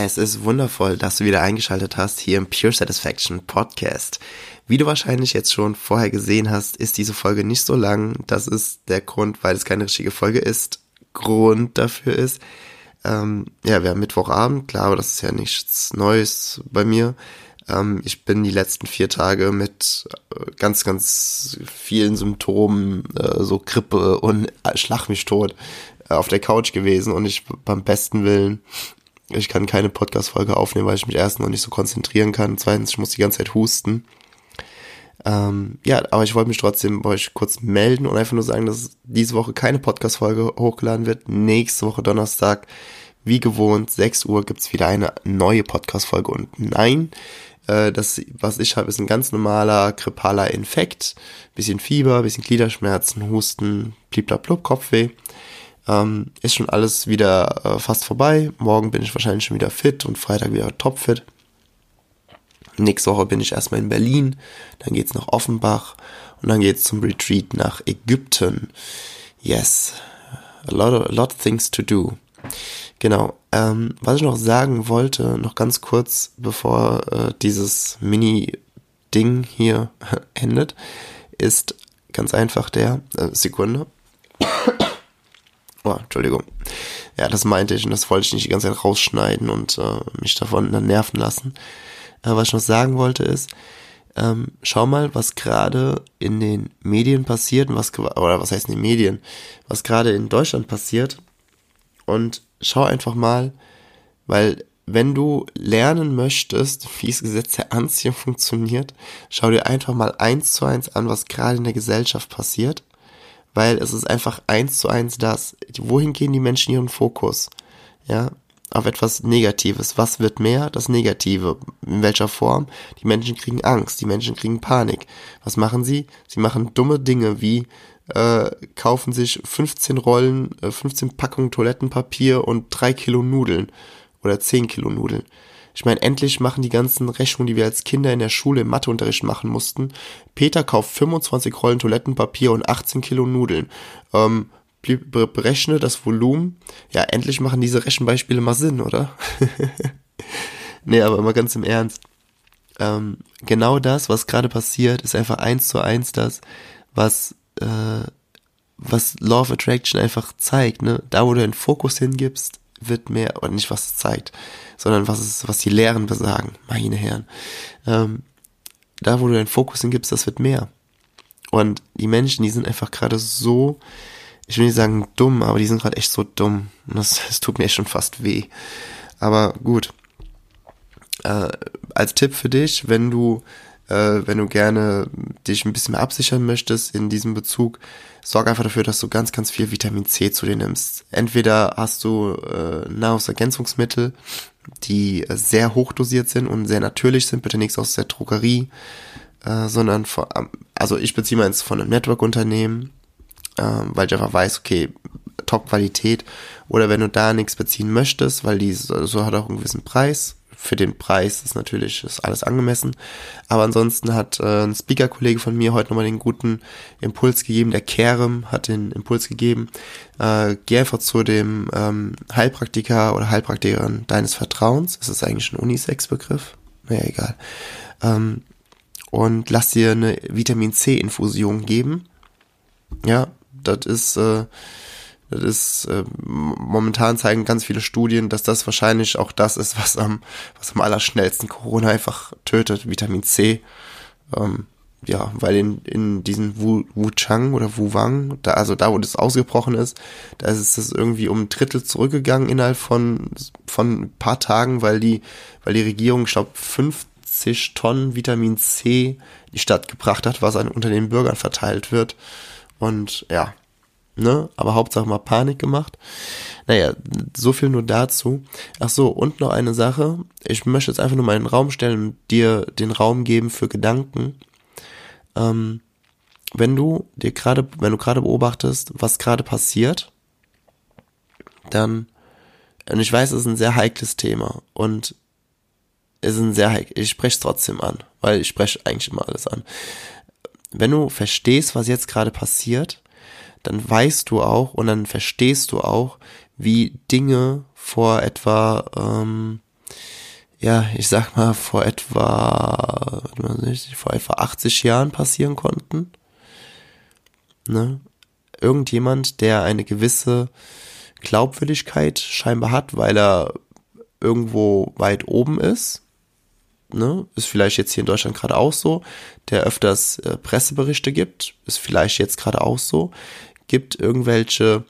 Es ist wundervoll, dass du wieder eingeschaltet hast hier im Pure Satisfaction Podcast. Wie du wahrscheinlich jetzt schon vorher gesehen hast, ist diese Folge nicht so lang. Das ist der Grund, weil es keine richtige Folge ist. Grund dafür ist, ähm, ja, wir haben Mittwochabend, klar, aber das ist ja nichts Neues bei mir. Ähm, ich bin die letzten vier Tage mit äh, ganz, ganz vielen Symptomen, äh, so Grippe und äh, Schlag mich tot, äh, auf der Couch gewesen und ich beim besten Willen ich kann keine Podcast-Folge aufnehmen, weil ich mich erst noch nicht so konzentrieren kann. Zweitens, ich muss die ganze Zeit husten. Ähm, ja, aber ich wollte mich trotzdem bei euch kurz melden und einfach nur sagen, dass diese Woche keine Podcast-Folge hochgeladen wird. Nächste Woche Donnerstag, wie gewohnt, 6 Uhr gibt's wieder eine neue Podcast-Folge. Und nein, äh, das, was ich habe, ist ein ganz normaler grippaler Infekt. Bisschen Fieber, bisschen Gliederschmerzen, Husten, bliblablub, Kopfweh. Ähm, ist schon alles wieder äh, fast vorbei. Morgen bin ich wahrscheinlich schon wieder fit und Freitag wieder topfit. Nächste Woche bin ich erstmal in Berlin, dann geht's nach Offenbach und dann geht's zum Retreat nach Ägypten. Yes, a lot of, a lot of things to do. Genau. Ähm, was ich noch sagen wollte, noch ganz kurz, bevor äh, dieses Mini-Ding hier endet, ist ganz einfach der äh, Sekunde. Oh, Entschuldigung. Ja, das meinte ich und das wollte ich nicht die ganze Zeit rausschneiden und äh, mich davon dann nerven lassen. Äh, was ich noch sagen wollte ist, ähm, schau mal, was gerade in den Medien passiert, was, oder was heißt in den Medien, was gerade in Deutschland passiert und schau einfach mal, weil wenn du lernen möchtest, wie das Gesetz der Anziehung funktioniert, schau dir einfach mal eins zu eins an, was gerade in der Gesellschaft passiert weil es ist einfach eins zu eins das. Wohin gehen die Menschen ihren Fokus? Ja, auf etwas Negatives. Was wird mehr? Das Negative. In welcher Form? Die Menschen kriegen Angst, die Menschen kriegen Panik. Was machen sie? Sie machen dumme Dinge wie äh, kaufen sich 15 Rollen, äh, 15 Packungen Toilettenpapier und 3 Kilo Nudeln oder 10 Kilo Nudeln. Ich meine, endlich machen die ganzen Rechnungen, die wir als Kinder in der Schule im Matheunterricht machen mussten. Peter kauft 25 Rollen Toilettenpapier und 18 Kilo Nudeln. Ähm, berechne das Volumen. Ja, endlich machen diese Rechenbeispiele mal Sinn, oder? nee, aber immer ganz im Ernst. Ähm, genau das, was gerade passiert, ist einfach eins zu eins das, was, äh, was Law of Attraction einfach zeigt, ne? Da, wo du den Fokus hingibst, wird mehr, oder nicht was es zeigt, sondern was es, was die Lehren besagen, meine Herren. Ähm, da, wo du deinen Fokus hingibst, das wird mehr. Und die Menschen, die sind einfach gerade so, ich will nicht sagen dumm, aber die sind gerade echt so dumm. Und das, das tut mir echt schon fast weh. Aber gut. Äh, als Tipp für dich, wenn du äh, wenn du gerne dich ein bisschen mehr absichern möchtest in diesem Bezug, sorg einfach dafür, dass du ganz, ganz viel Vitamin C zu dir nimmst. Entweder hast du äh, Nahrungsergänzungsmittel, die sehr hoch dosiert sind und sehr natürlich sind, bitte nichts aus der Drogerie, äh, sondern von, also ich beziehe meins von einem Network-Unternehmen, äh, weil ich einfach weiß, okay, Top-Qualität. Oder wenn du da nichts beziehen möchtest, weil die so, so hat auch einen gewissen Preis, für den Preis ist natürlich ist alles angemessen. Aber ansonsten hat äh, ein Speaker-Kollege von mir heute nochmal den guten Impuls gegeben. Der Kerem hat den Impuls gegeben. Äh, geh einfach zu dem ähm, Heilpraktiker oder Heilpraktikerin deines Vertrauens. Das ist eigentlich ein Unisex-Begriff. Naja, egal. Ähm, und lass dir eine Vitamin C-Infusion geben. Ja, das ist äh, das ist, äh, momentan zeigen ganz viele Studien, dass das wahrscheinlich auch das ist, was am, was am allerschnellsten Corona einfach tötet, Vitamin C. Ähm, ja, weil in, in diesen Wu, Wuchang oder Wuwang, da, also da, wo das ausgebrochen ist, da ist es irgendwie um ein Drittel zurückgegangen innerhalb von, von ein paar Tagen, weil die, weil die Regierung, ich glaube, 50 Tonnen Vitamin C in die Stadt gebracht hat, was an, unter den Bürgern verteilt wird. Und ja, ne? Aber Hauptsache mal Panik gemacht. Naja, so viel nur dazu. Ach so, und noch eine Sache. Ich möchte jetzt einfach nur mal in den Raum stellen und dir den Raum geben für Gedanken. Ähm, wenn du dir gerade, wenn du gerade beobachtest, was gerade passiert, dann, und ich weiß, es ist ein sehr heikles Thema und es ist ein sehr heikel, ich spreche es trotzdem an, weil ich spreche eigentlich immer alles an. Wenn du verstehst, was jetzt gerade passiert, dann weißt du auch und dann verstehst du auch, wie Dinge vor etwa, ähm, ja, ich sag mal, vor etwa, vor etwa 80 Jahren passieren konnten. Ne? Irgendjemand, der eine gewisse Glaubwürdigkeit scheinbar hat, weil er irgendwo weit oben ist. Ne? Ist vielleicht jetzt hier in Deutschland gerade auch so, der öfters äh, Presseberichte gibt, ist vielleicht jetzt gerade auch so, gibt irgendwelche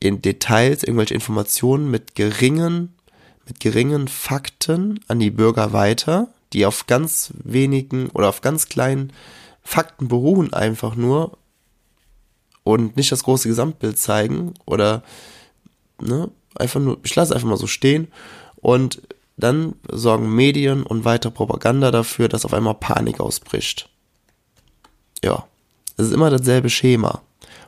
in Details, irgendwelche Informationen mit geringen, mit geringen Fakten an die Bürger weiter, die auf ganz wenigen oder auf ganz kleinen Fakten beruhen einfach nur und nicht das große Gesamtbild zeigen oder ne, einfach nur, ich lasse einfach mal so stehen und dann sorgen Medien und weitere Propaganda dafür, dass auf einmal Panik ausbricht. Ja, es ist immer dasselbe Schema.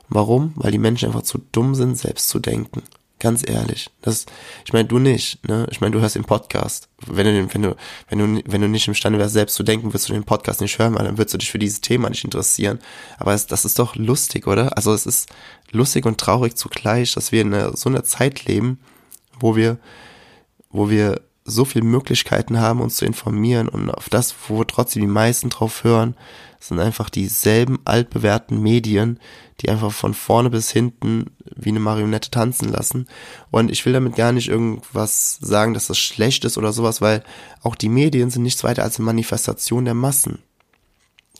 Warum? Weil die Menschen einfach zu dumm sind, selbst zu denken. Ganz ehrlich. Das, ich meine, du nicht, ne? Ich meine, du hörst den Podcast. Wenn du, wenn du, wenn du, wenn du nicht imstande wärst, selbst zu denken, wirst du den Podcast nicht hören, weil dann würdest du dich für dieses Thema nicht interessieren. Aber es, das ist doch lustig, oder? Also es ist lustig und traurig zugleich, dass wir in so einer Zeit leben, wo wir, wo wir so viele Möglichkeiten haben, uns zu informieren und auf das, wo trotzdem die meisten drauf hören, sind einfach dieselben altbewährten Medien, die einfach von vorne bis hinten wie eine Marionette tanzen lassen. Und ich will damit gar nicht irgendwas sagen, dass das schlecht ist oder sowas, weil auch die Medien sind nichts weiter als eine Manifestation der Massen.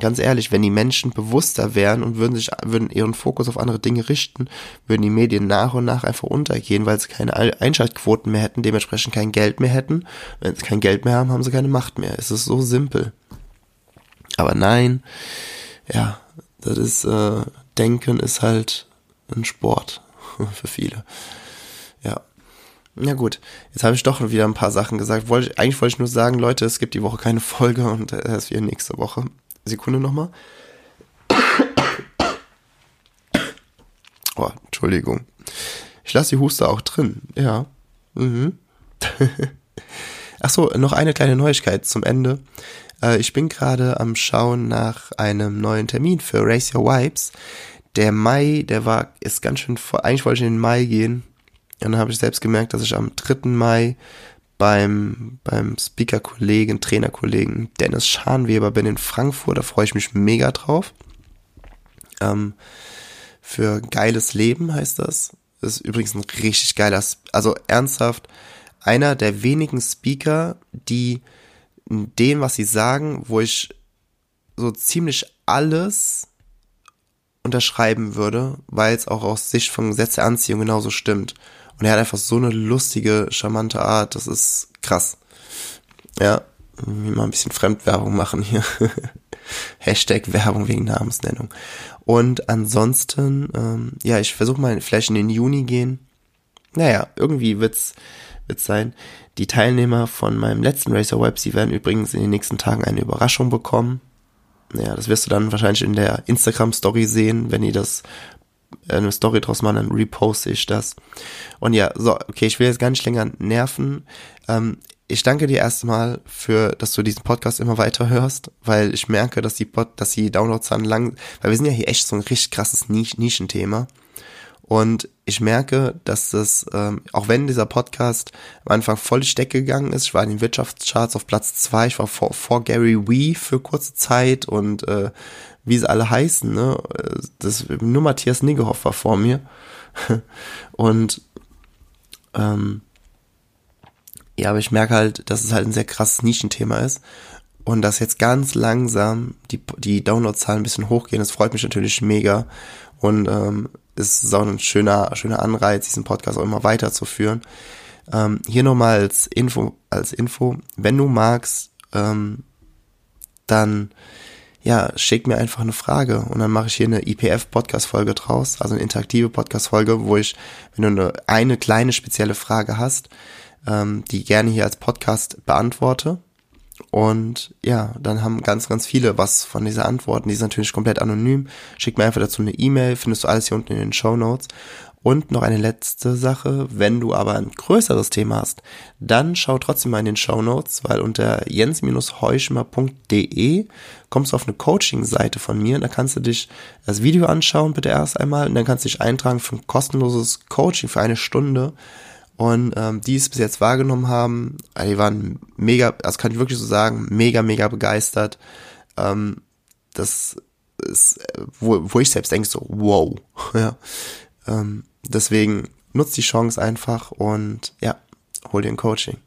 Ganz ehrlich, wenn die Menschen bewusster wären und würden sich, würden ihren Fokus auf andere Dinge richten, würden die Medien nach und nach einfach untergehen, weil sie keine Einschaltquoten mehr hätten, dementsprechend kein Geld mehr hätten. Wenn sie kein Geld mehr haben, haben sie keine Macht mehr. Es ist so simpel. Aber nein, ja, das ist, äh, Denken ist halt ein Sport für viele. Ja. Ja gut, jetzt habe ich doch wieder ein paar Sachen gesagt. Wollte, eigentlich wollte ich nur sagen, Leute, es gibt die Woche keine Folge und erst wieder nächste Woche. Sekunde nochmal. Oh, Entschuldigung. Ich lasse die Huster auch drin. Ja. Mhm. Ach so, noch eine kleine Neuigkeit zum Ende. Äh, ich bin gerade am Schauen nach einem neuen Termin für Race Your Vibes. Der Mai, der war, ist ganz schön vor, eigentlich wollte ich in den Mai gehen. Und dann habe ich selbst gemerkt, dass ich am 3. Mai beim, beim Speaker-Kollegen, Trainerkollegen Dennis Scharnweber bin in Frankfurt. Da freue ich mich mega drauf. Ähm, für geiles Leben heißt das. Das ist übrigens ein richtig geiler, also ernsthaft, einer der wenigen Speaker, die dem, was sie sagen, wo ich so ziemlich alles unterschreiben würde, weil es auch aus Sicht von Gesetz der Anziehung genauso stimmt. Und er hat einfach so eine lustige, charmante Art, das ist krass. Ja, mal ein bisschen Fremdwerbung machen hier. Hashtag Werbung wegen Namensnennung. Und ansonsten, ähm, ja, ich versuche mal vielleicht in den Juni gehen. Naja, irgendwie wird's, wird's sein. Die Teilnehmer von meinem letzten Racer Web, sie werden übrigens in den nächsten Tagen eine Überraschung bekommen. Ja, das wirst du dann wahrscheinlich in der Instagram Story sehen, wenn ihr das eine Story draus machen, dann reposte ich das. Und ja, so, okay, ich will jetzt gar nicht länger nerven. Ähm, ich danke dir erstmal für, dass du diesen Podcast immer weiter hörst, weil ich merke, dass die Pod, dass die Downloadzahlen lang, weil wir sind ja hier echt so ein richtig krasses Nischenthema. Und ich merke, dass das, ähm, auch wenn dieser Podcast am Anfang voll die Decke gegangen ist, ich war in den Wirtschaftscharts auf Platz zwei, ich war vor, vor Gary Wee für kurze Zeit und äh, wie sie alle heißen, ne? Das, nur Matthias Niggehoff war vor mir. und ähm, ja, aber ich merke halt, dass es halt ein sehr krasses Nischenthema ist. Und dass jetzt ganz langsam die, die Downloadzahlen ein bisschen hochgehen, das freut mich natürlich mega. Und ähm, ist auch ein schöner, schöner Anreiz, diesen Podcast auch immer weiterzuführen. Ähm, hier nochmal als Info, als Info, wenn du magst, ähm, dann ja, schick mir einfach eine Frage und dann mache ich hier eine IPF-Podcast-Folge draus, also eine interaktive Podcast-Folge, wo ich, wenn du eine, eine kleine spezielle Frage hast, ähm, die gerne hier als Podcast beantworte. Und ja, dann haben ganz, ganz viele was von dieser Antworten. Die ist natürlich komplett anonym. Schick mir einfach dazu eine E-Mail, findest du alles hier unten in den Show Notes. Und noch eine letzte Sache, wenn du aber ein größeres Thema hast, dann schau trotzdem mal in den Show Notes, weil unter jens-heuschmer.de kommst du auf eine Coaching-Seite von mir. Da kannst du dich das Video anschauen, bitte erst einmal, und dann kannst du dich eintragen für ein kostenloses Coaching für eine Stunde. Und ähm, die es bis jetzt wahrgenommen haben, also die waren mega, das kann ich wirklich so sagen, mega, mega begeistert. Ähm, das ist, wo, wo ich selbst denke, so, wow. ja. Ähm, Deswegen nutzt die Chance einfach und ja, hol dir ein Coaching.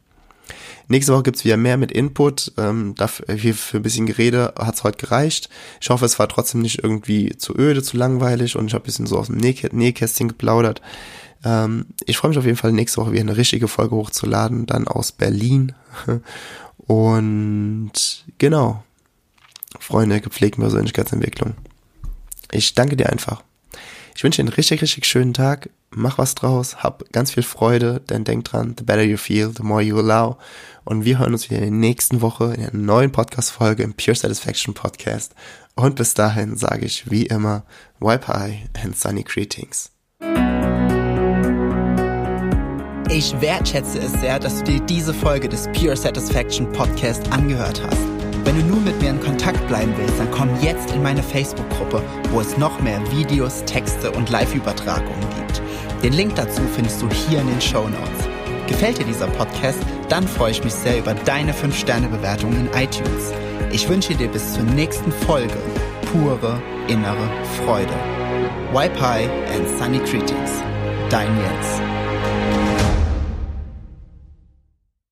Nächste Woche gibt's wieder mehr mit Input. Ähm, dafür für ein bisschen Gerede hat's heute gereicht. Ich hoffe, es war trotzdem nicht irgendwie zu öde, zu langweilig und ich habe ein bisschen so aus dem Näh Nähkästchen geplaudert. Ähm, ich freue mich auf jeden Fall nächste Woche wieder eine richtige Folge hochzuladen, dann aus Berlin. Und genau, Freunde gepflegten Persönlichkeitsentwicklung. Ich danke dir einfach. Ich wünsche dir einen richtig, richtig schönen Tag. Mach was draus, hab ganz viel Freude, denn denk dran, the better you feel, the more you allow. Und wir hören uns wieder in der nächsten Woche in einer neuen Podcast-Folge im Pure Satisfaction Podcast. Und bis dahin sage ich wie immer, wipe high and sunny greetings. Ich wertschätze es sehr, dass du dir diese Folge des Pure Satisfaction Podcast angehört hast. Wenn du nur mit mir in Kontakt bleiben willst, dann komm jetzt in meine Facebook-Gruppe, wo es noch mehr Videos, Texte und Live-Übertragungen gibt. Den Link dazu findest du hier in den Show Notes. Gefällt dir dieser Podcast? Dann freue ich mich sehr über deine 5-Sterne-Bewertung in iTunes. Ich wünsche dir bis zur nächsten Folge pure innere Freude. Wipe High and Sunny Greetings. Dein Jens.